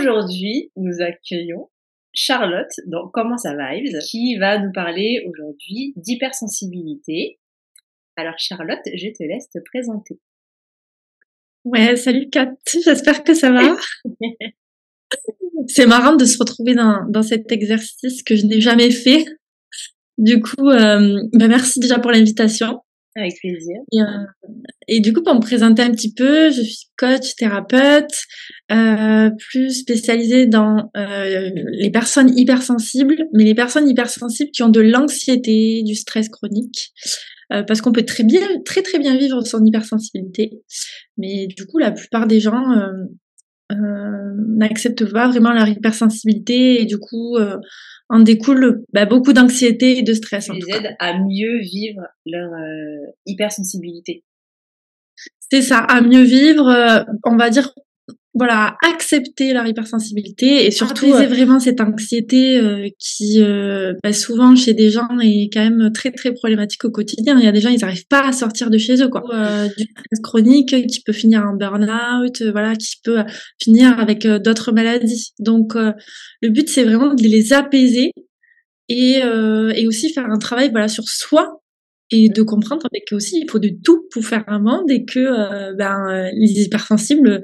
Aujourd'hui, nous accueillons Charlotte dans Comment ça Vibes qui va nous parler aujourd'hui d'hypersensibilité. Alors Charlotte, je te laisse te présenter. Ouais, salut Kat, j'espère que ça va. C'est marrant de se retrouver dans, dans cet exercice que je n'ai jamais fait. Du coup, euh, bah merci déjà pour l'invitation. Avec plaisir. Et, euh, et, du coup, pour me présenter un petit peu, je suis coach, thérapeute, euh, plus spécialisée dans euh, les personnes hypersensibles, mais les personnes hypersensibles qui ont de l'anxiété, du stress chronique, euh, parce qu'on peut très bien, très très bien vivre son hypersensibilité, mais du coup, la plupart des gens euh, n'acceptent pas vraiment leur hypersensibilité et du coup en découle bah, beaucoup d'anxiété et de stress. Ça les aide à mieux vivre leur euh, hypersensibilité. C'est ça, à mieux vivre, euh, on va dire voilà, accepter leur hypersensibilité et surtout c'est vraiment cette anxiété euh, qui euh, bah, souvent chez des gens est quand même très très problématique au quotidien. Il y a des gens ils n'arrivent pas à sortir de chez eux quoi. Euh, du stress chronique qui peut finir en burn-out, voilà, qui peut finir avec d'autres maladies. Donc le but c'est vraiment de les apaiser et et aussi faire un travail voilà sur soi et de comprendre que aussi il faut de tout pour faire un monde et que ben les hypersensibles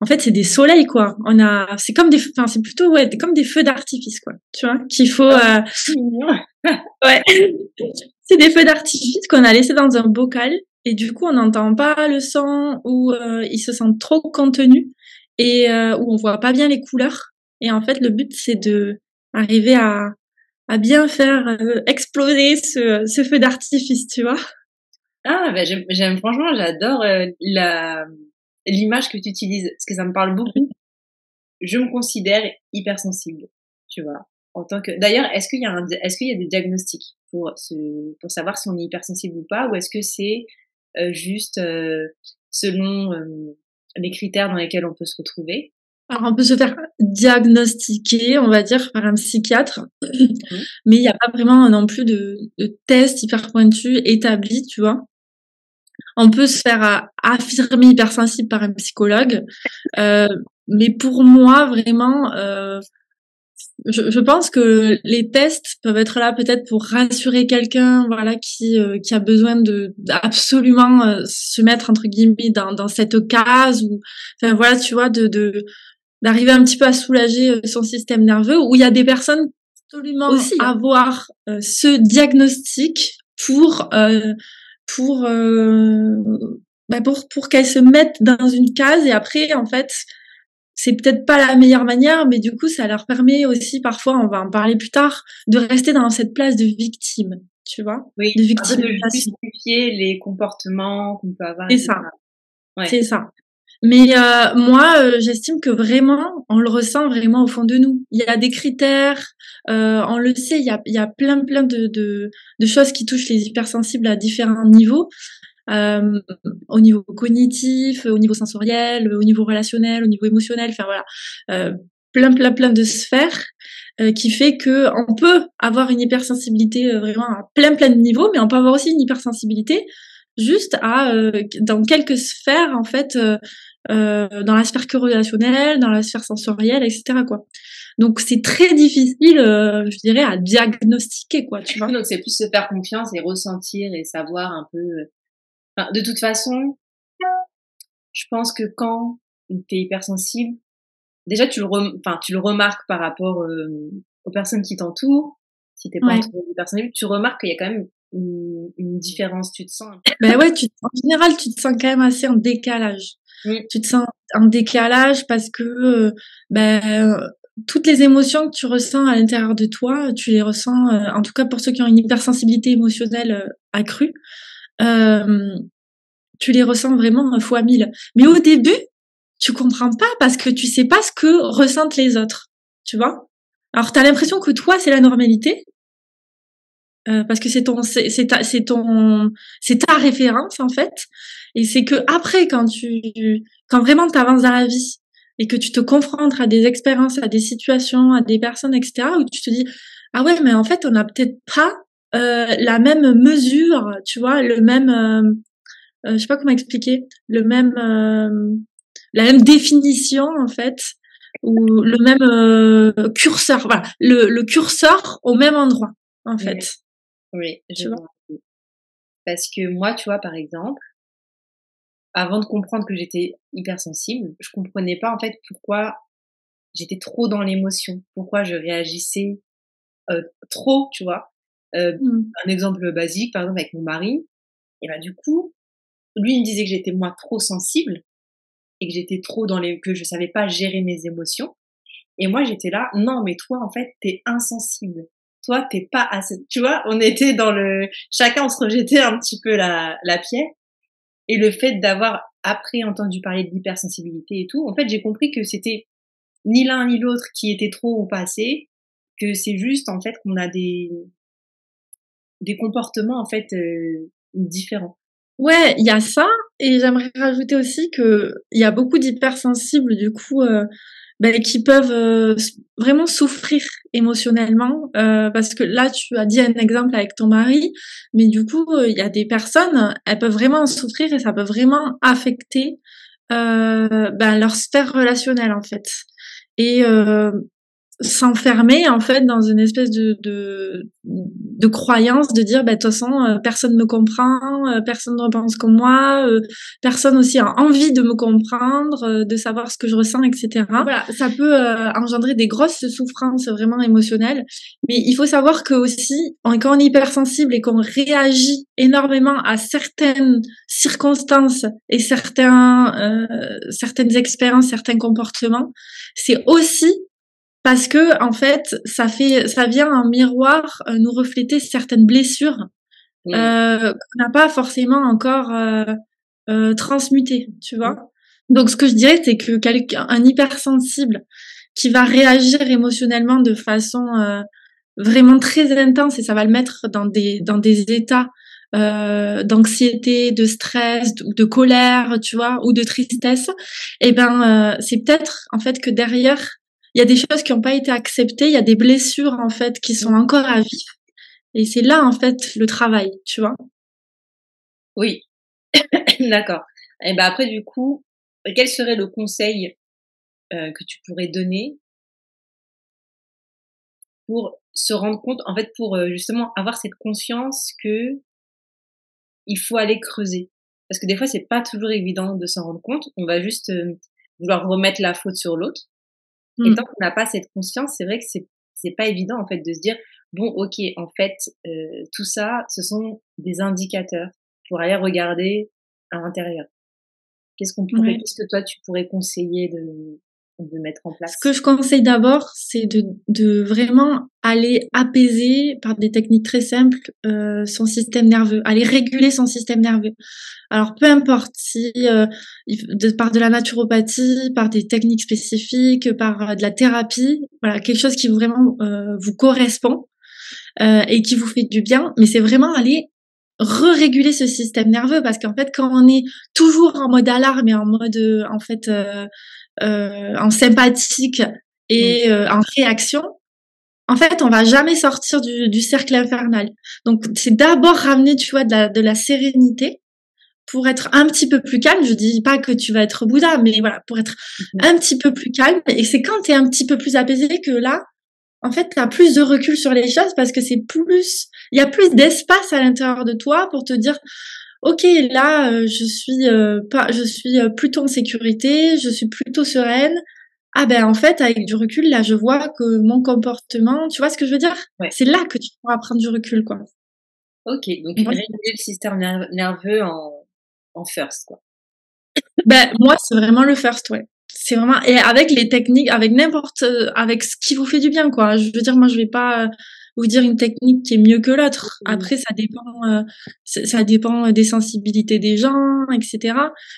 en fait, c'est des soleils, quoi. On a, c'est comme des, enfin, c'est plutôt, ouais, comme des feux d'artifice, quoi. Tu vois, qu'il faut, euh... ouais. c'est des feux d'artifice qu'on a laissés dans un bocal et du coup, on n'entend pas le son ou euh, ils se sentent trop contenus et euh, où on voit pas bien les couleurs. Et en fait, le but, c'est de arriver à, à bien faire euh, exploser ce, ce feu d'artifice, tu vois. Ah, bah, j'aime, franchement, j'adore euh, la l'image que tu utilises, parce que ça me parle beaucoup. Je me considère hypersensible, tu vois. En tant que, d'ailleurs, est-ce qu'il y a un, est-ce qu'il y a des diagnostics pour ce, pour savoir si on est hypersensible ou pas, ou est-ce que c'est euh, juste euh, selon euh, les critères dans lesquels on peut se retrouver? Alors, on peut se faire diagnostiquer, on va dire, par un psychiatre, mmh. mais il n'y a pas vraiment non plus de, de test hyper pointu établi, tu vois. On peut se faire affirmer hypersensible par un psychologue, euh, mais pour moi, vraiment, euh, je, je, pense que les tests peuvent être là peut-être pour rassurer quelqu'un, voilà, qui euh, qui a besoin de absolument euh, se mettre entre guillemets dans, dans cette case ou, enfin voilà, tu vois, de d'arriver un petit peu à soulager euh, son système nerveux. Où il y a des personnes absolument aussi hein. avoir ce diagnostic pour pour euh, bah pour pour qu'elles se mettent dans une case. Et après en fait c'est peut-être pas la meilleure manière mais du coup ça leur permet aussi parfois on va en parler plus tard de rester dans cette place de victime tu vois? Oui de victime de justifier les comportements qu'on peut avoir c'est ça. ouais. c'est ça mais euh, moi, euh, j'estime que vraiment, on le ressent vraiment au fond de nous. Il y a des critères, euh, on le sait, il y a, il y a plein, plein de, de, de, choses qui touchent les hypersensibles à différents niveaux. Euh, au niveau cognitif, au niveau sensoriel, au niveau relationnel, au niveau émotionnel, enfin voilà, euh, plein, plein, plein de sphères qui fait que on peut avoir une hypersensibilité vraiment à plein, plein de niveaux, mais on peut avoir aussi une hypersensibilité juste à dans quelques sphères en fait euh, dans la sphère relationnelle, dans la sphère sensorielle, etc. Quoi. Donc c'est très difficile, euh, je dirais, à diagnostiquer, quoi. Tu vois. Donc c'est plus se faire confiance et ressentir et savoir un peu. Euh, enfin, de toute façon, je pense que quand t'es hypersensible, déjà tu le, enfin tu le remarques par rapport aux personnes qui t'entourent. Si t'es pas ouais. hypersensible, tu remarques qu'il y a quand même une, une, différence. Tu te sens. Ben ouais, tu, en général, tu te sens quand même assez en décalage. Tu te sens en décalage parce que euh, ben, toutes les émotions que tu ressens à l'intérieur de toi, tu les ressens, euh, en tout cas pour ceux qui ont une hypersensibilité émotionnelle euh, accrue, tu les ressens vraiment fois mille. Mais au début, tu comprends pas parce que tu sais pas ce que ressentent les autres, tu vois? Alors tu as l'impression que toi c'est la normalité, euh, parce que c'est ton c'est ta c'est ton c'est ta référence en fait et c'est que après quand tu quand vraiment tu avances dans la vie et que tu te confrontes à des expériences à des situations à des personnes etc où tu te dis ah ouais mais en fait on n'a peut-être pas euh, la même mesure tu vois le même euh, euh je sais pas comment expliquer le même euh, la même définition en fait ou le même euh, curseur, voilà, le, le, curseur au même endroit, en fait. Oui, je vois? Parce que moi, tu vois, par exemple, avant de comprendre que j'étais hypersensible, je comprenais pas en fait pourquoi j'étais trop dans l'émotion, pourquoi je réagissais euh, trop, tu vois? Euh. Un exemple basique, par exemple avec mon mari, et ben du coup, lui il me disait que j'étais moi trop sensible et que j'étais trop dans les, que je savais pas gérer mes émotions. Et moi j'étais là, non mais toi en fait t'es insensible. Toi t'es pas assez, tu vois, on était dans le, chacun on se rejetait un petit peu la, la pierre. Et le fait d'avoir après entendu parler de l'hypersensibilité et tout, en fait, j'ai compris que c'était ni l'un ni l'autre qui était trop ou pas assez, que c'est juste en fait qu'on a des des comportements en fait euh, différents. Ouais, il y a ça et j'aimerais rajouter aussi que il y a beaucoup d'hypersensibles du coup euh, ben, qui peuvent euh, vraiment souffrir émotionnellement euh, parce que là tu as dit un exemple avec ton mari mais du coup euh, il y a des personnes elles peuvent vraiment souffrir et ça peut vraiment affecter ben, leur sphère relationnelle en fait. Et s'enfermer en fait dans une espèce de de, de croyance de dire bah de toute façon euh, personne me comprend euh, personne ne pense comme moi euh, personne aussi a envie de me comprendre de savoir ce que je ressens etc voilà ça peut engendrer des grosses souffrances vraiment émotionnelles. Mais il faut savoir que aussi quand on est hypersensible et qu'on réagit énormément à certaines circonstances et certains certaines expériences certains comportements c'est aussi parce que en fait, ça fait, ça vient en miroir euh, nous refléter certaines blessures euh, qu'on n'a pas forcément encore euh, euh, transmutées, tu vois. Donc, ce que je dirais, c'est que quelqu'un, un hypersensible qui va réagir émotionnellement de façon euh, vraiment très intense et ça va le mettre dans des dans des états euh, d'anxiété, de stress, ou de, colère, tu vois, ou de tristesse, et eh ben c'est peut-être en fait que derrière il y a des choses qui n'ont pas été acceptées, il y a des blessures en fait qui sont encore à vivre. Et c'est là en fait le travail, tu vois. Oui, d'accord. Et ben après du coup, quel serait le conseil euh, que tu pourrais donner pour se rendre compte, en fait, pour euh, justement avoir cette conscience que il faut aller creuser? Parce que des fois, c'est pas toujours évident de s'en rendre compte. On va juste euh, vouloir remettre la faute sur l'autre. Et mmh. tant qu'on n'a pas cette conscience, c'est vrai que c'est c'est pas évident en fait de se dire bon ok en fait euh, tout ça ce sont des indicateurs pour aller regarder à l'intérieur. Qu'est-ce qu'on pourrait, qu'est-ce que toi tu pourrais conseiller de de mettre en place Ce que je conseille d'abord, c'est de, de vraiment aller apaiser par des techniques très simples euh, son système nerveux, aller réguler son système nerveux. Alors peu importe si euh, de, par de la naturopathie, par des techniques spécifiques, par euh, de la thérapie, voilà quelque chose qui vraiment euh, vous correspond euh, et qui vous fait du bien, mais c'est vraiment aller re-réguler ce système nerveux parce qu'en fait quand on est toujours en mode alarme et en mode en fait euh, en sympathique et euh, en réaction, en fait, on va jamais sortir du, du cercle infernal. Donc, c'est d'abord ramener, tu vois, de la, de la sérénité pour être un petit peu plus calme. Je dis pas que tu vas être Bouddha, mais voilà, pour être mm-hmm. un petit peu plus calme. Et c'est quand tu es un petit peu plus apaisé que là, en fait, tu as plus de recul sur les choses parce que c'est plus, il y a plus d'espace à l'intérieur de toi pour te dire, ok, là, euh, je suis euh, pas, je suis euh, plutôt en sécurité, je suis plutôt sereine. Ah ben en fait, avec du recul, là, je vois que mon comportement, tu vois ce que je veux dire? C'est là que tu pourras prendre du recul, quoi. Ok, donc réguler le système nerveux en, en first, quoi. Ben moi, c'est vraiment le first, ouais. C'est vraiment et avec les techniques, avec n'importe, avec ce qui vous fait du bien, quoi. Je veux dire, moi, je vais pas vous dire une technique qui est mieux que l'autre. Mmh. Après, ça dépend, euh, ça dépend des sensibilités des gens, etc.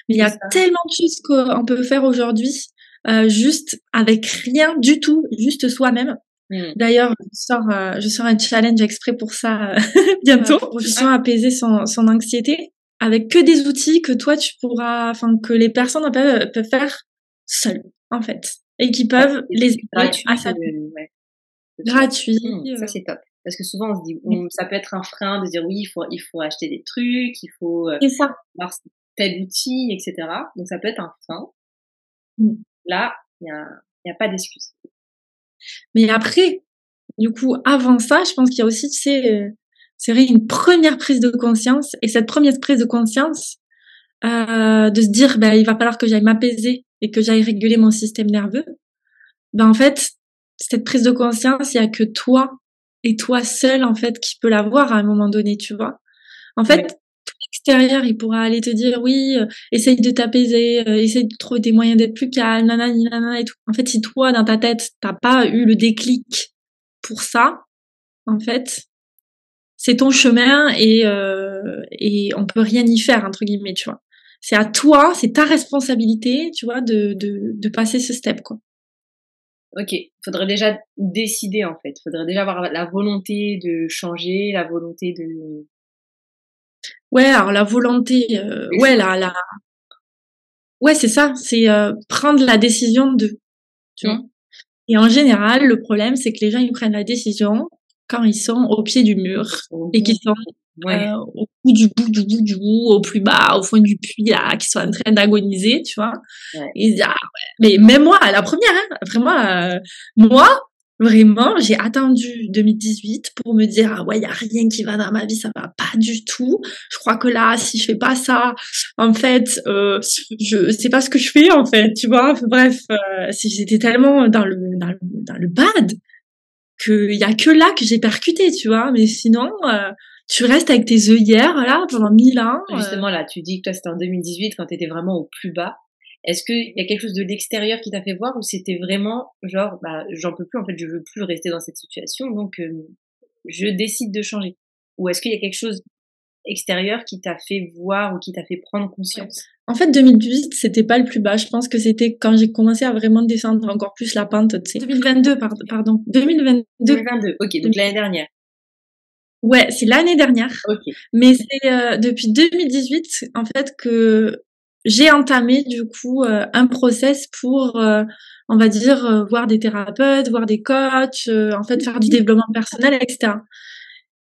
Mais il y a tellement de choses qu'on peut faire aujourd'hui, euh, juste avec rien du tout, juste soi-même. Mmh. D'ailleurs, je sors, euh, je sors un challenge exprès pour ça bientôt, pour justement apaiser son, son anxiété, avec que des outils que toi tu pourras, enfin que les personnes peuvent, peuvent faire seules, en fait, et qui peuvent les aider à gratuit. Mmh, ça, c'est top. Parce que souvent, on se dit, ça peut être un frein de dire oui, il faut, il faut acheter des trucs, il faut euh, ça. avoir tel outil, etc. Donc, ça peut être un frein. Mmh. Là, il y a Il n'y a pas d'excuse. Mais après, du coup, avant ça, je pense qu'il y a aussi, tu sais, euh, c'est une première prise de conscience. Et cette première prise de conscience, euh, de se dire, ben, il va falloir que j'aille m'apaiser et que j'aille réguler mon système nerveux. Ben, en fait, cette prise de conscience, il y a que toi et toi seul, en fait, qui peut l'avoir à un moment donné, tu vois. En fait, tout l'extérieur, il pourra aller te dire, oui, euh, essaye de t'apaiser, euh, essaye de trouver des moyens d'être plus calme, nanana, et tout. En fait, si toi, dans ta tête, t'as pas eu le déclic pour ça, en fait, c'est ton chemin et, euh, et on peut rien y faire, entre guillemets, tu vois. C'est à toi, c'est ta responsabilité, tu vois, de, de, de passer ce step, quoi. Ok, faudrait déjà décider en fait. Faudrait déjà avoir la volonté de changer, la volonté de. Ouais, alors la volonté, euh, ouais, la, la, ouais, c'est ça, c'est euh, prendre la décision de, tu vois. Mmh. Et en général, le problème, c'est que les gens ils prennent la décision quand ils sont au pied du mur et qu'ils sont euh, au bout du bout du bout du bout, au plus bas, au fond du puits, là, qui sont en train d'agoniser, tu vois. Ouais. Ils disent, ah ouais. Mais même moi, la première, hein, vraiment, euh, moi, vraiment, j'ai attendu 2018 pour me dire, ah ouais, il y a rien qui va dans ma vie, ça va pas du tout. Je crois que là, si je fais pas ça, en fait, euh, je sais pas ce que je fais, en fait, tu vois. Bref, euh, j'étais tellement dans le, dans le, dans le bad, qu'il y a que là que j'ai percuté, tu vois. Mais sinon, euh, tu restes avec tes œillères là pendant mille ans. Euh. Justement là, tu dis que toi c'était en 2018 quand tu étais vraiment au plus bas. Est-ce qu'il y a quelque chose de l'extérieur qui t'a fait voir ou c'était vraiment genre bah j'en peux plus en fait je veux plus rester dans cette situation donc euh, je décide de changer ou est-ce qu'il y a quelque chose extérieur qui t'a fait voir ou qui t'a fait prendre conscience? En fait 2018 c'était pas le plus bas. Je pense que c'était quand j'ai commencé à vraiment descendre encore plus la pente tu sais. 2022 pardon. pardon 2022 2022 ok donc l'année dernière. Ouais, c'est l'année dernière. Mais c'est euh, depuis 2018 en fait que j'ai entamé du coup euh, un process pour, euh, on va dire, voir des thérapeutes, voir des coachs, en fait faire du développement personnel, etc.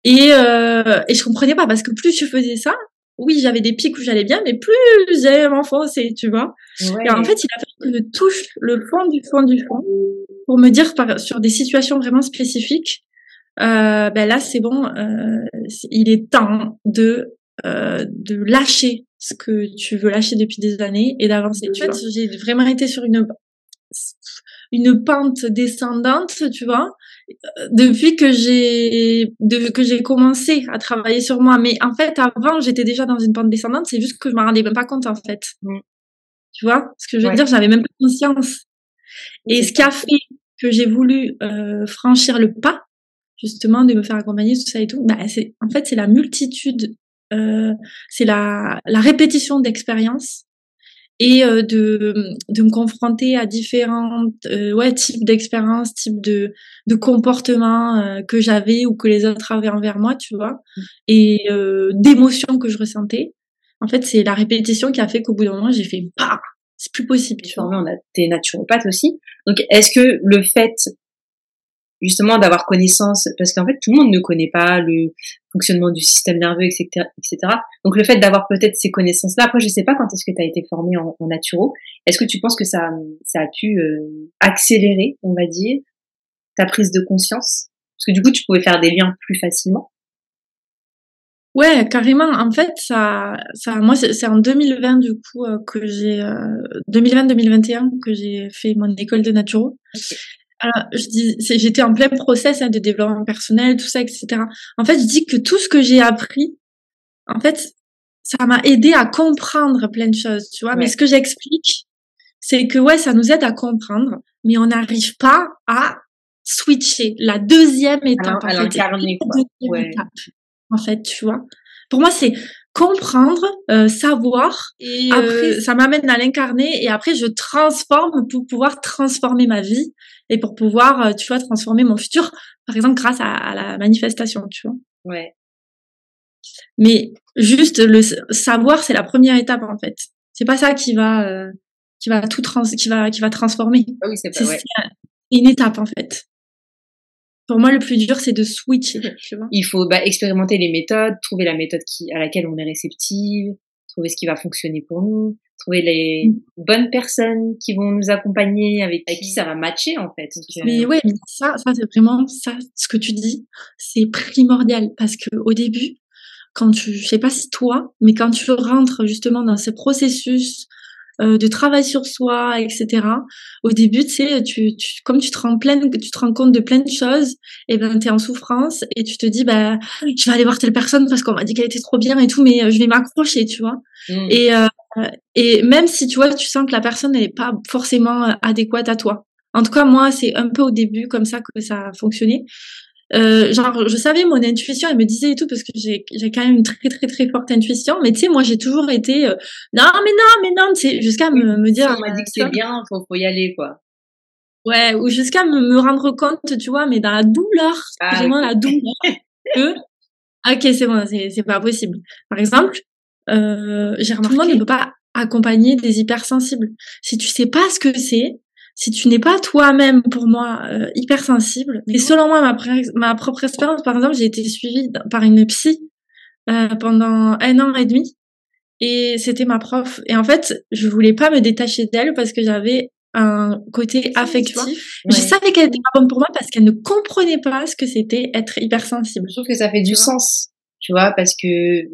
Et, et je comprenais pas parce que plus je faisais ça, oui, j'avais des pics où j'allais bien, mais plus j'allais m'enfoncer, tu vois. Et en fait, il a fallu que je touche le fond du fond du fond pour me dire par, sur des situations vraiment spécifiques euh, ben là c'est bon, euh, il est temps de euh, de lâcher ce que tu veux lâcher depuis des années et d'avancer. En fait, j'ai vraiment été sur une une pente descendante, tu vois, depuis que j'ai que j'ai commencé à travailler sur moi. Mais en fait, avant, j'étais déjà dans une pente descendante. C'est juste que je m'en rendais même pas compte en fait. Mmh. Tu vois ce que je veux dire? J'avais même pas conscience. Et ce qui a fait que j'ai voulu euh, franchir le pas, justement de me faire accompagner tout ça et tout bah c'est en fait c'est la multitude euh, c'est la la répétition d'expériences et euh, de de me confronter à différents euh, ouais types d'expériences types de de comportements euh, que j'avais ou que les autres avaient envers moi tu vois mmh. et euh, d'émotions que je ressentais. En fait c'est la répétition qui a fait qu'au bout d'un moment j'ai fait bah c'est plus possible tu vois. On a t'es naturopathe aussi. Donc est-ce que le fait justement d'avoir connaissance, parce qu'en fait tout le monde ne connaît pas le fonctionnement du système nerveux, etc., etc. Donc le fait d'avoir peut-être ces connaissances-là, après je sais pas quand est-ce que tu as été formé en, en naturo, est-ce que tu penses que ça, ça a pu euh, accélérer, on va dire, ta prise de conscience? Parce que du coup tu pouvais faire des liens plus facilement. Ouais, carrément. En fait, ça, ça, moi, c'est en 2020 du coup euh, que j'ai, 2020-2021 euh, que j'ai fait mon école de naturo. Alors, je dis, j'étais en plein process hein, de développement personnel, tout ça, etc. En fait, je dis que tout ce que j'ai appris, en fait, ça m'a aidé à comprendre plein de choses, tu vois. Mais ce que j'explique, c'est que ouais, ça nous aide à comprendre, mais on n'arrive pas à switcher. La deuxième étape, à, en, fait, ouais. en fait, tu vois. Pour moi, c'est comprendre, euh, savoir, et après, euh, ça m'amène à l'incarner, et après, je transforme pour pouvoir transformer ma vie et pour pouvoir, euh, tu vois, transformer mon futur, par exemple, grâce à, la manifestation, tu vois. Ouais. Mais juste le savoir, c'est la première étape en fait. C'est pas ça qui va, euh, qui va tout trans, qui va, qui va transformer. Ah oui, c'est. Ouais. une étape en fait. Pour moi, le plus dur, c'est de switcher. Tu vois Il faut bah, expérimenter les méthodes, trouver la méthode qui, à laquelle on est réceptive, trouver ce qui va fonctionner pour nous. trouver les mmh. bonnes personnes qui vont nous accompagner, avec, qui ça va matcher en fait. mais ouais, mais ça, ça c'est vraiment ça, ce que tu dis, c'est primordial parce que au début, quand tu, je sais pas si toi, mais quand tu rentres justement dans ce processus euh, de travail sur soi, etc. Au début, tu sais, tu, tu, comme tu te rends plein, tu te rends compte de plein de choses, et ben t'es en souffrance et tu te dis bah je vais aller voir telle personne parce qu'on m'a dit qu'elle était trop bien et tout, mais euh, je vais m'accrocher, tu vois. Mmh. Et euh, et même si tu vois, tu sens que la personne n'est pas forcément adéquate à toi. En tout cas, moi, c'est un peu au début comme ça que ça a fonctionné. Euh, genre, je savais mon intuition, elle me disait et tout, parce que j'ai, j'ai quand même une très, très, très forte intuition. Mais tu sais, moi, j'ai toujours été, euh, non, mais non, mais non, tu sais, jusqu'à me, me dire. On m'a dit que c'est bien, faut, faut y aller, quoi. Ouais, ou jusqu'à me, me rendre compte, tu vois, mais dans la douleur, ah, vraiment la douleur, que, ok, c'est bon, c'est, c'est pas possible. Par exemple, euh, j'ai remarqué, tout le monde ne peut pas accompagner des hypersensibles. Si tu sais pas ce que c'est, si tu n'es pas toi-même, pour moi, euh, hypersensible, et selon moi, ma, ma propre expérience, par exemple, j'ai été suivie par une psy euh, pendant un an et demi, et c'était ma prof. Et en fait, je voulais pas me détacher d'elle parce que j'avais un côté affectif. Je savais qu'elle était pas bonne pour moi parce qu'elle ne comprenait pas ce que c'était être hypersensible. Je trouve que ça fait du sens, tu vois, parce que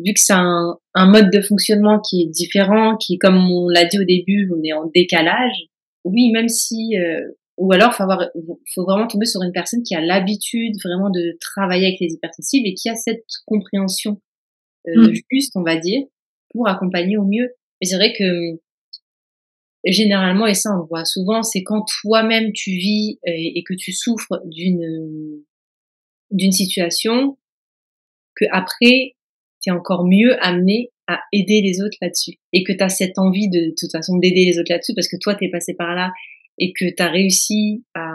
vu que c'est un, un mode de fonctionnement qui est différent, qui, comme on l'a dit au début, on est en décalage, oui, même si, euh, ou alors faut avoir, faut vraiment tomber sur une personne qui a l'habitude vraiment de travailler avec les hypersensibles et qui a cette compréhension euh, mmh. juste, on va dire, pour accompagner au mieux. Mais c'est vrai que généralement, et ça on le voit souvent, c'est quand toi-même tu vis et, et, que tu souffres d'une d'une situation, que après tu es encore mieux amené aider les autres là-dessus et que tu as cette envie de, toute façon d'aider les autres là-dessus parce que toi t'es passé par là et que tu as réussi à,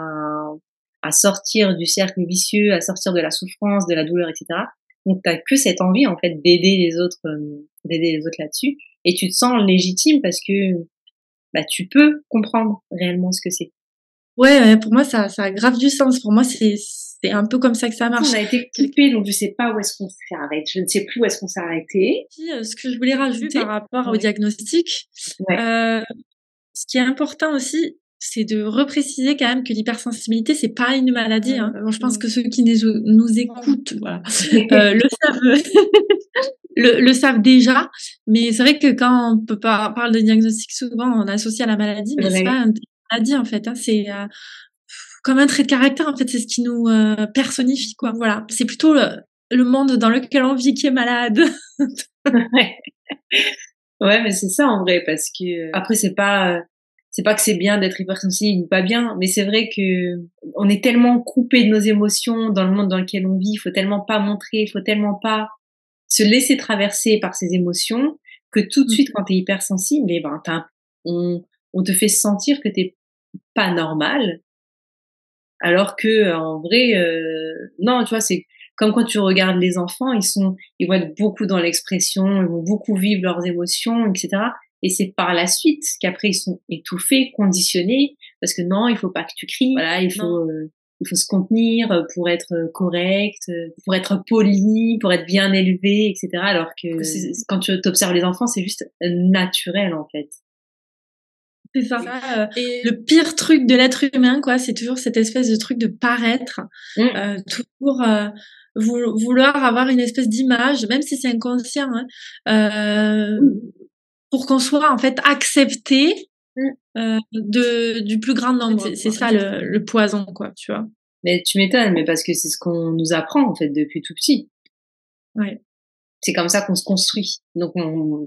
sortir du cercle vicieux, à sortir de la souffrance, de la douleur, etc. Donc t'as que cette envie en fait d'aider les autres, euh, d'aider les autres là-dessus et tu te sens légitime parce que bah tu peux comprendre réellement ce que c'est. Ouais, pour moi ça ça a grave du sens. Pour moi c'est c'est un peu comme ça que ça marche. On a été coupé, donc je sais pas où est-ce qu'on s'est arrêté. Je ne sais plus où est-ce qu'on s'est arrêté. Euh, ce que je voulais rajouter par rapport au diagnostic, euh, ce qui est important aussi, c'est de repréciser quand même que l'hypersensibilité c'est pas une maladie. Hein. je pense que ceux qui nous, écoutent, voilà, euh, le savent. le, le, savent déjà, mais c'est vrai que quand on peut pas parle de diagnostic, souvent on associe à la maladie, mais c'est pas une maladie en fait. Hein, c'est euh, comme un trait de caractère en fait c'est ce qui nous euh, personnifie quoi. Voilà. C'est plutôt le, monde dans lequel on vit qui est malade. Ouais. ouais mais c'est ça en vrai parce que après c'est pas c'est pas que c'est bien d'être hypersensible ou pas bien mais c'est vrai que on est tellement coupé de nos émotions dans le monde dans lequel on vit. Il faut tellement pas montrer il faut tellement pas se laisser traverser par ces émotions que tout de suite mmh. quand tu es hypersensible eh ben on, on te fait sentir que t'es pas normal alors que en vrai, euh, non, tu vois, c'est comme quand tu regardes les enfants, ils sont, ils vont être beaucoup dans l'expression, ils vont beaucoup vivre leurs émotions, etc. Et c'est par la suite qu'après ils sont étouffés, conditionnés, parce que non, il faut pas que tu cries. Voilà, il faut, euh, il faut se contenir pour être correct, pour être poli, pour être bien élevé, etc. Alors que quand tu observes les enfants, c'est juste naturel en fait. C'est ça. Euh, et le pire truc de l'être humain, quoi, c'est toujours cette espèce de truc de paraître, mmh. euh, toujours euh, vouloir avoir une espèce d'image, même si c'est inconscient, hein, pour qu'on soit en fait accepté mmh. de du plus grand nombre. C'est ça le, le, poison, quoi, tu vois. Mais tu m'étonnes, mais parce que c'est ce qu'on nous apprend en fait depuis tout petit. Ouais. C'est comme ça qu'on se construit. Donc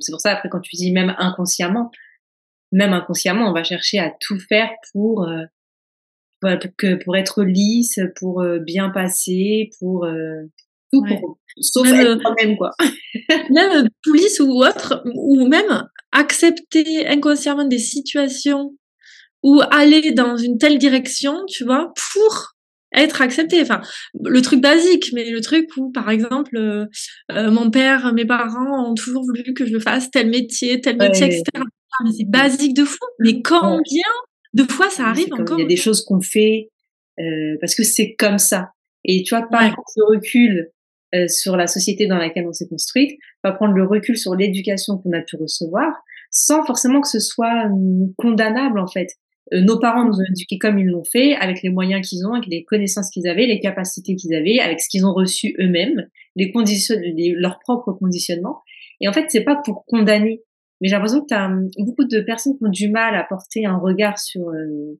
c'est pour ça après quand tu dis même inconsciemment, même inconsciemment, on va chercher à tout faire pour euh, pour, que, pour être lisse, pour euh, bien passer, pour euh, tout pour sauf même, même quoi. même lisse ou autre, ou même accepter inconsciemment des situations ou aller dans une telle direction, tu vois, pour être accepté. Enfin, le truc basique, mais le truc où, par exemple, euh, mon père, mes parents ont toujours voulu que je fasse tel métier, tel métier, etc c'est basique de fou. Mais combien de fois ça arrive encore Il y a des choses qu'on fait euh, parce que c'est comme ça. Et tu vois, pas prendre le recul euh, sur la société dans laquelle on s'est construite, pas prendre le recul sur l'éducation qu'on a pu recevoir, sans forcément que ce soit condamnable en fait. nos parents nous ont éduqués comme ils l'ont fait, avec les moyens qu'ils ont, avec les connaissances qu'ils avaient, les capacités qu'ils avaient, avec ce qu'ils ont reçu eux-mêmes, les conditions, leurs propres conditionnements. Et en fait, c'est pas pour condamner, mais j'ai l'impression que tu as hum, beaucoup de personnes qui ont du mal à porter un regard sur euh,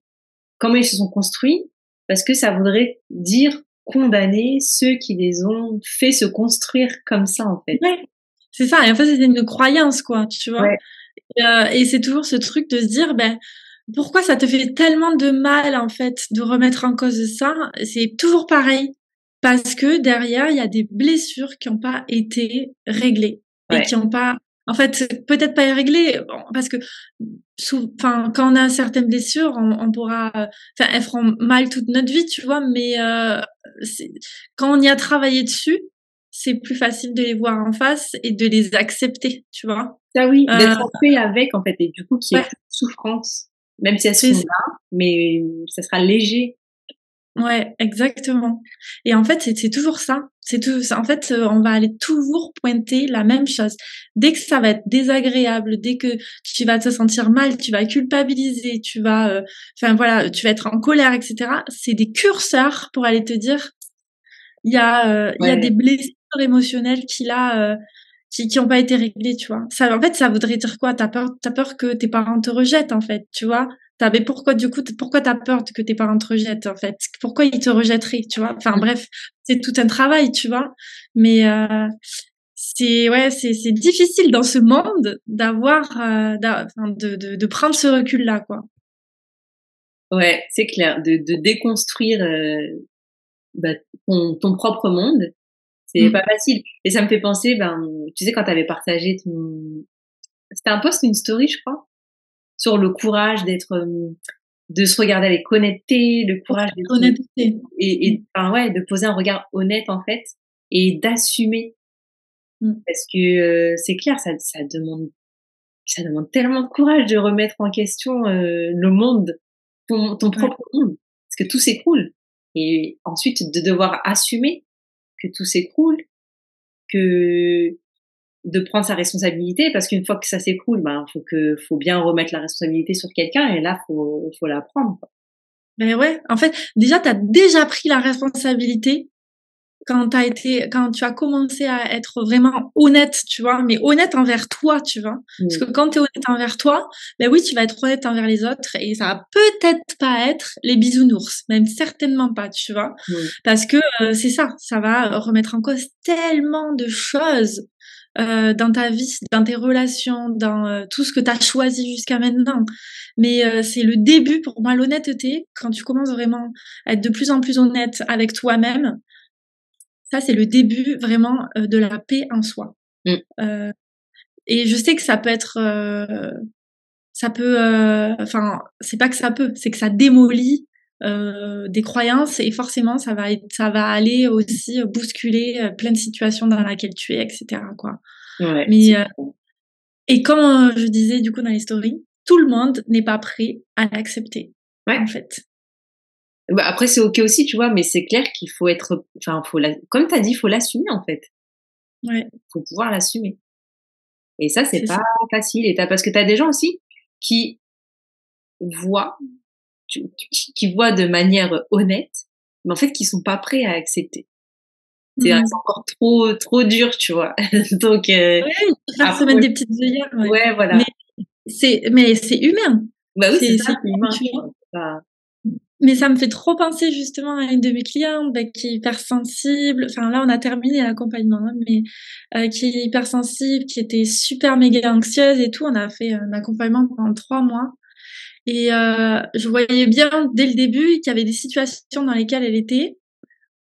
comment ils se sont construits, parce que ça voudrait dire condamner ceux qui les ont fait se construire comme ça, en fait. Ouais, c'est ça. Et en fait, c'est une croyance, quoi, tu vois. Et, euh, et c'est toujours ce truc de se dire, ben, pourquoi ça te fait tellement de mal, en fait, de remettre en cause ça? C'est toujours pareil. Parce que derrière, il y a des blessures qui n'ont pas été réglées et qui n'ont pas en fait, peut-être pas réglé, parce que, enfin, quand on a certaines blessures, on, pourra, enfin, elles feront mal toute notre vie, tu vois, mais euh, quand on y a travaillé dessus, c'est plus facile de les voir en face et de les accepter, tu vois. Ça oui, d'être en euh, paix avec, en fait, et du coup, ait plus de souffrance, même si elles sont là, mais ça sera léger Ouais, exactement. Et en fait, c'est toujours ça. C'est tout. En fait, euh, on va aller toujours pointer la même chose. Dès que ça va être désagréable, dès que tu vas te sentir mal, tu vas culpabiliser, tu vas, euh, enfin voilà, tu vas être en colère, etc. C'est des curseurs pour aller te dire, il y a, euh, il y a des blessures émotionnelles qui là, qui qui ont pas été réglées, tu vois. Ça, en fait, ça voudrait dire quoi? T'as peur, t'as peur que tes parents te rejettent, en fait, tu vois? Mais pourquoi du coup pourquoi t'as peur que tes parents te rejettent en fait? Pourquoi ils te rejetteraient tu vois? Enfin bref c'est tout un travail tu vois? Mais euh, c'est ouais c'est c'est difficile dans ce monde d'avoir euh, de, de, de prendre ce recul là quoi. Ouais c'est clair. De, de déconstruire euh, bah, ton, ton, propre monde c'est mmh. pas facile. Et ça me fait penser ben tu sais quand t'avais partagé ton c'était un post une story je crois? Sur le courage d'être euh, de se regarder avec honnêteté, le courage d'être honnêteté. et, et enfin, ouais, de poser un regard honnête en fait et d'assumer. Mm. parce que euh, c'est clair, ça, ça demande ça demande tellement de courage de remettre en question euh, le monde, ton, ton propre monde, parce que tout s'écroule. Et ensuite de devoir assumer que tout s'écroule, que de prendre sa responsabilité parce qu'une fois que ça s'écroule, ben faut que faut bien remettre la responsabilité sur quelqu'un et là faut faut la prendre. Mais ouais, en fait, déjà tu as déjà pris la responsabilité quand as été quand tu as commencé à être vraiment honnête, tu vois, mais honnête envers toi, tu vois. Parce que quand tu es honnête envers toi, ben oui, tu vas être honnête envers les autres et ça va peut-être pas être les bisounours, même certainement pas, tu vois. Parce que euh, c'est ça, ça va remettre en cause tellement de choses euh, dans ta vie, dans tes relations, dans euh, tout ce que tu as choisi jusqu'à maintenant. Mais euh, c'est le début pour moi, l'honnêteté, quand tu commences vraiment à être de plus en plus honnête avec toi-même, ça c'est le début vraiment de la paix en soi. Mm. et je sais que ça peut être, ça peut, enfin, c'est pas que ça peut, c'est que ça démolit euh, des croyances et forcément ça va ça va aller aussi bousculer euh, plein de situations dans laquelle tu es etc quoi. Mais euh, et comme je disais du coup dans les stories tout le monde n'est pas prêt à l'accepter ouais. en fait. Bah après c'est ok aussi tu vois mais c'est clair qu'il faut être enfin faut la... comme tu as dit il faut l'assumer en fait. Ouais. Faut pouvoir l'assumer. Et ça c'est pas facile. Et as... parce que tu as des gens aussi qui voient qui voient de manière honnête, mais en fait qui sont pas prêts à accepter. C'est mmh. encore trop trop dur, tu vois. Donc euh, ouais, se mettre des petites œillères. Ouais. voilà. Mais c'est mais c'est humain. Bah oui, c'est ça, humain. Mais ça me fait trop penser justement à une de mes clientes bah, qui est hypersensible. Enfin là, on a terminé l'accompagnement, hein, mais euh, qui est hypersensible, qui était super méga anxieuse et tout. On a fait un accompagnement pendant trois mois. Et euh, je voyais bien dès le début qu'il y avait des situations dans lesquelles elle était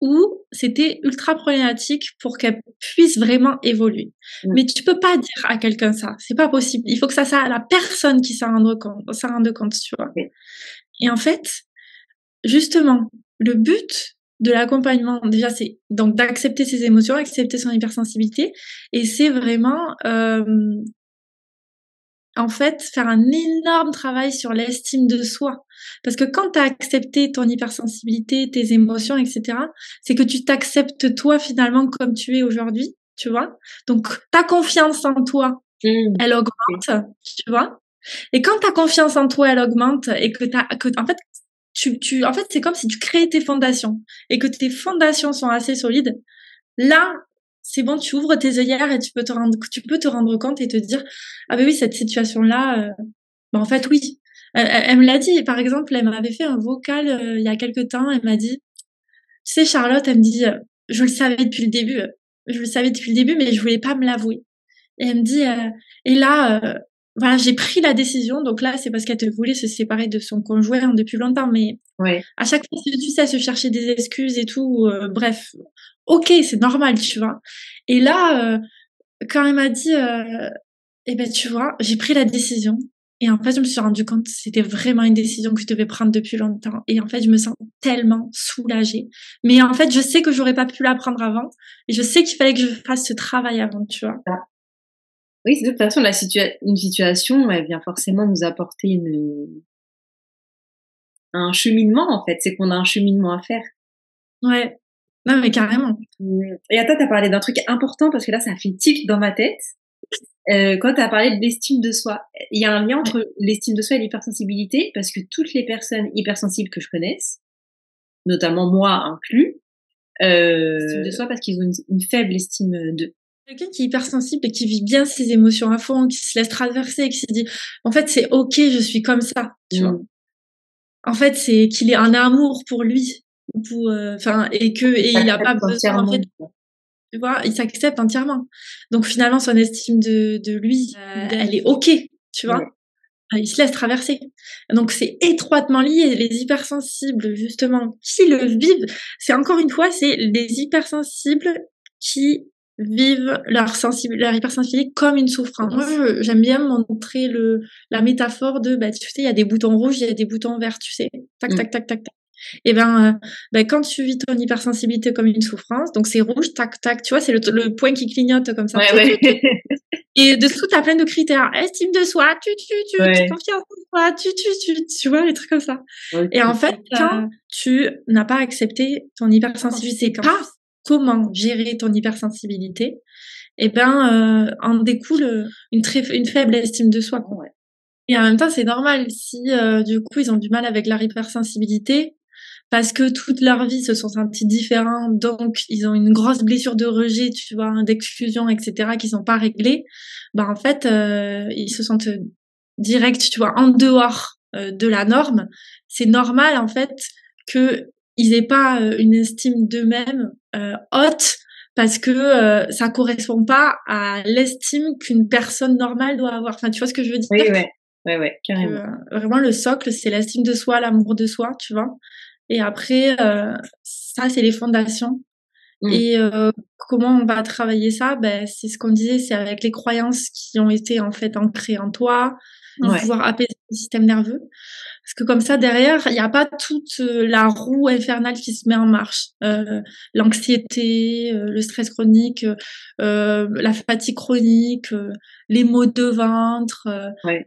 où c'était ultra problématique pour qu'elle puisse vraiment évoluer. Mmh. Mais tu peux pas dire à quelqu'un ça, c'est pas possible. Il faut que ça soit la personne qui s'en rende compte, s'en rende compte, tu vois. Et en fait, justement, le but de l'accompagnement, déjà, c'est donc d'accepter ses émotions, accepter son hypersensibilité, et c'est vraiment euh, en fait, faire un énorme travail sur l'estime de soi. Parce que quand tu as accepté ton hypersensibilité, tes émotions, etc., c'est que tu t'acceptes toi finalement comme tu es aujourd'hui, tu vois. Donc, ta confiance en toi, mmh. elle augmente, tu vois. Et quand ta confiance en toi, elle augmente et que t'as, que, en fait, tu, tu, en fait, c'est comme si tu créais tes fondations et que tes fondations sont assez solides. Là, c'est bon, tu ouvres tes œillères et tu peux te rendre, tu peux te rendre compte et te dire, ah ben oui, cette situation-là, euh, ben en fait, oui. Elle, me l'a dit, par exemple, elle m'avait fait un vocal euh, il y a quelque temps, elle m'a dit, tu sais, Charlotte, elle me dit, euh, je le savais depuis le début, je le savais depuis le début, mais je voulais pas me l'avouer. Et elle me dit, et là, voilà, j'ai pris la décision. Donc là, c'est parce qu'elle voulait se séparer de son conjoint depuis longtemps. Mais ouais. à chaque fois, tu sais, elle se cherchait des excuses et tout. Euh, bref, ok, c'est normal, tu vois. Et là, euh, quand elle m'a dit, euh, eh ben, tu vois, j'ai pris la décision. Et en fait, je me suis rendu compte que c'était vraiment une décision que je devais prendre depuis longtemps. Et en fait, je me sens tellement soulagée. Mais en fait, je sais que j'aurais pas pu la prendre avant. Et je sais qu'il fallait que je fasse ce travail avant, tu vois. Oui, de toute façon, la une situation, elle vient forcément nous apporter une... un cheminement, en fait. C'est qu'on a un cheminement à faire. Ouais. Non, mais carrément. Et à toi, t'as parlé d'un truc important parce que là, ça fait tilt dans ma tête. Euh, quand tu as parlé de l'estime de soi, il y a un lien entre l'estime de soi et l'hypersensibilité parce que toutes les personnes hypersensibles que je connaisse, notamment moi inclus, euh, estime de soi parce qu'ils ont une, une faible estime d'eux quelqu'un qui est hypersensible et qui vit bien ses émotions à fond, qui se laisse traverser, qui se dit, en fait, c'est ok, je suis comme ça, tu vois. Mm. En fait, c'est qu'il est un amour pour lui, pour, euh, enfin, et que et il n'a pas besoin, en fait, tu vois, il s'accepte entièrement. Donc finalement, son estime de, de lui, euh, elle est ok, tu vois. Il se laisse traverser. Donc c'est étroitement lié. Les hypersensibles, justement, qui le vivent, c'est encore une fois, c'est les hypersensibles qui vivent leur, leur hypersensibilité comme une souffrance. Moi, j'aime bien montrer le, la métaphore de, bah, tu sais, il y a des boutons rouges, il y a des boutons verts, tu sais. Tac, tac, tac, tac, tac. Et ben, euh, ben, quand tu vis ton hypersensibilité comme une souffrance, donc c'est rouge, tac, tac, tu vois, c'est le, le, point qui clignote comme ça. Ouais, ouais. Et dessous, t'as plein de critères. Estime de soi, tu, tu, tu, ouais. confiance en toi, tu, tu, tu, tu vois, les trucs comme ça. Et en fait, quand tu n'as pas accepté ton hypersensibilité, pas comment gérer ton hypersensibilité, eh ben euh, en découle une très une faible estime de soi. Et en même temps, c'est normal si euh, du coup ils ont du mal avec la hypersensibilité parce que toute leur vie se sont sentis différents, donc ils ont une grosse blessure de rejet, tu vois, d'exclusion, etc., qui sont pas réglées. Ben en fait, euh, ils se sentent direct, tu vois, en dehors de la norme. C'est normal en fait que ils aient pas euh, une estime d'eux-mêmes euh, haute parce que euh, ça correspond pas à l'estime qu'une personne normale doit avoir. Enfin, tu vois ce que je veux dire? Oui, ouais, ouais, ouais, carrément. vraiment, le socle, c'est l'estime de soi, l'amour de soi, tu vois? Et après, ça, c'est les fondations. Mmh. Et comment on va travailler ça? Ben, c'est ce qu'on disait, c'est avec les croyances qui ont été en fait ancrées en toi, pouvoir apaiser le système nerveux. Parce que comme ça, derrière, il n'y a pas toute euh, la roue infernale qui se met en marche. Euh, L'anxiété, euh, le stress chronique, euh, la fatigue chronique, les maux de ventre, ouais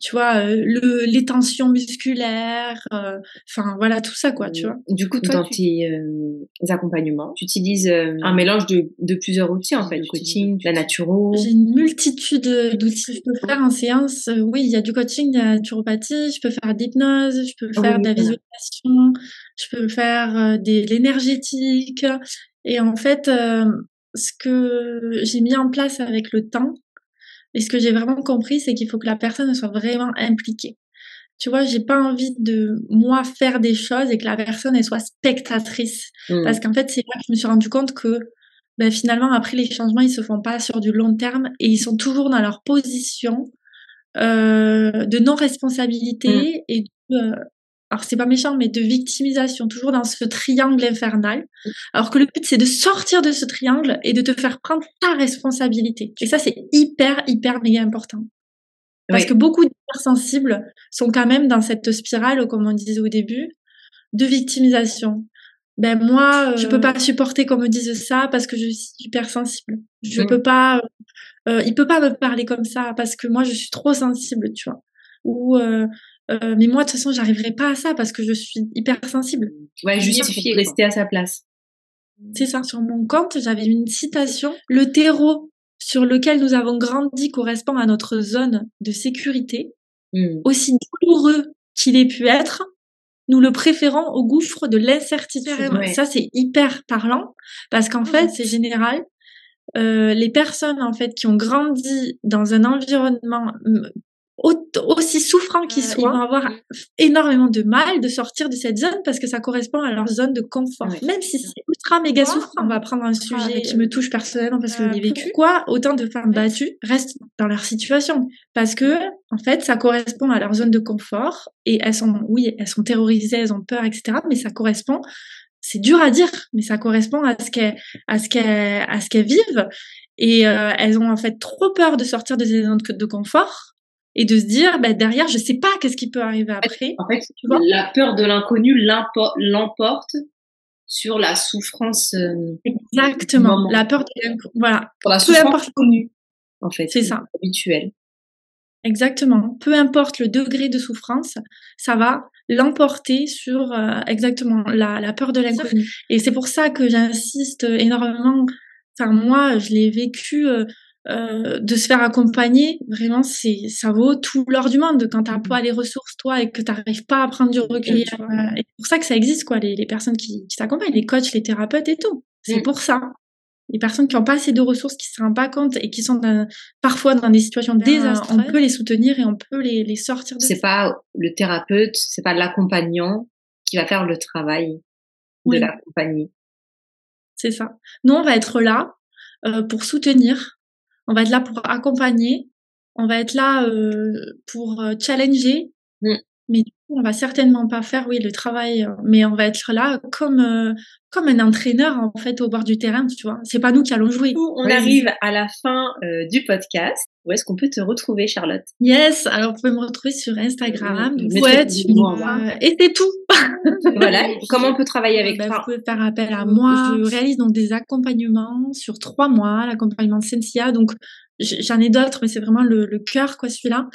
tu vois, euh, le, les tensions musculaires, euh, enfin voilà tout ça quoi, tu vois. Du coup, dans tes euh, accompagnements, tu utilises un mélange de, de plusieurs outils en fait, le coaching, la naturo. J'ai une multitude d'outils. Je peux faire en séance. oui, il y a du coaching, de la naturopathie. Je peux faire d'hypnose, je peux faire de la visualisation, je peux faire de l'énergétique. Et en fait, ce que j'ai mis en place avec le temps, et ce que j'ai vraiment compris, c'est qu'il faut que la personne soit vraiment impliquée. Tu vois, j'ai pas envie de moi faire des choses et que la personne elle soit spectatrice. Mmh. Parce qu'en fait, c'est là que je me suis rendu compte que ben, finalement, après les changements, ils se font pas sur du long terme et ils sont toujours dans leur position euh, de non-responsabilité mmh. et de, euh, alors c'est pas méchant, mais de victimisation, toujours dans ce triangle infernal. Alors que le but, c'est de sortir de ce triangle et de te faire prendre ta responsabilité. Et ça, c'est hyper, hyper méga important. Parce que beaucoup d'hypersensibles sont quand même dans cette spirale, comme on disait au début, de victimisation. Ben moi, je peux pas supporter qu'on me dise ça parce que je suis hypersensible. Je mmh. peux pas, euh, il peut pas me parler comme ça parce que moi je suis trop sensible, tu vois. Ou euh, euh, mais moi, de toute façon, j'arriverai pas à ça parce que je suis hyper sensible. Ouais, justifier, rester à sa place. C'est ça. Sur mon compte, j'avais une citation. Le terreau sur lequel nous avons grandi correspond à notre zone de sécurité, mmh. aussi douloureux qu'il ait pu être, nous le préférons au gouffre de l'incertitude. Ça, c'est hyper parlant parce qu'en fait, c'est général. Euh, les personnes en fait qui ont grandi dans un environnement aussi souffrant qu'ils soient, ils vont avoir énormément de mal de sortir de cette zone parce que ça correspond à leur zone de confort. Même si c'est ultra méga souffrant, on va prendre un sujet qui me touche personnellement parce que je l'ai vécu. Pourquoi autant de femmes battues restent dans leur situation Parce que, en fait, ça correspond à leur zone de confort et elles sont, oui, elles sont terrorisées, elles ont peur, etc. Mais ça correspond c'est dur à dire, mais ça correspond à ce qu'elles, à ce qu'elles, à ce qu'elles vivent. Et euh, elles ont en fait trop peur de sortir de ces zones de confort et de se dire bah, derrière je sais pas qu'est-ce qui peut arriver après. En fait, tu vois la peur de l'inconnu l'emporte sur la souffrance. Euh, Exactement. La peur de l'inconnu. Voilà. Pour la Peu importe. connue, en fait. C'est ça. Habituel. Exactement. Peu importe le degré de souffrance, ça va l'emporter sur euh, exactement la, la peur de l'inconnu. Et c'est pour ça que j'insiste énormément. Enfin, moi, je l'ai vécu. Euh, euh, de se faire accompagner, vraiment, c'est ça vaut tout l'or du monde quand t'as pas les ressources toi et que t'arrives pas à prendre du recul. Et, euh, c'est pour ça que ça existe quoi, les, les personnes qui, qui t'accompagnent, les coachs, les thérapeutes et tout. C'est mm. pour ça. Les personnes qui ont pas assez de ressources, qui se rendent pas compte et qui sont parfois dans des situations ben, désastreuses, on peut les soutenir et on peut les, les sortir de. C'est pas le thérapeute, c'est pas l'accompagnant qui va faire le travail de la compagnie. C'est ça. Nous, on va être là euh, pour soutenir, on va être là pour accompagner, on va être là euh, pour euh, challenger, mm. mais du on va certainement pas faire, oui, le travail, euh, mais on va être là comme comme un entraîneur en fait au bord du terrain, tu vois. C'est pas nous qui allons jouer. On arrive à la fin du podcast. Où est-ce qu'on peut te retrouver, Charlotte? Yes, alors vous pouvez me retrouver sur Instagram. ouais, et c'est tout. voilà. Comment on peut travailler avec bah, toi? Vous pouvez faire appel à moi. Je réalise donc des accompagnements sur trois mois, l'accompagnement de Sensia. Donc j'en ai d'autres, mais c'est vraiment le, le cœur, quoi, celui-là,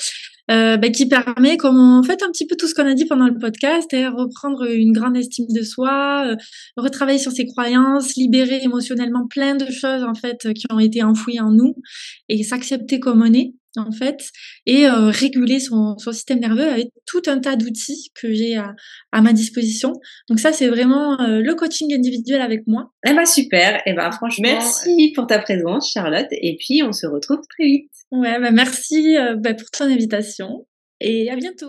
euh, bah, qui permet, comme on fait un petit peu tout ce qu'on a dit pendant le podcast, et reprendre une grande estime de soi, euh, retravailler sur ses croyances, libérer émotionnellement plein de choses en fait qui ont été enfouies en nous, et s'accepter comme on est en fait, et euh, réguler son, son, système nerveux avec tout un tas d'outils que j'ai à, à, ma disposition. Donc ça, c'est vraiment euh, le coaching individuel avec moi. Eh ben super, eh ben franchement, merci pour ta présence, Charlotte, et puis on se retrouve très vite. Ouais, bah merci euh, bah, pour ton invitation, et à bientôt.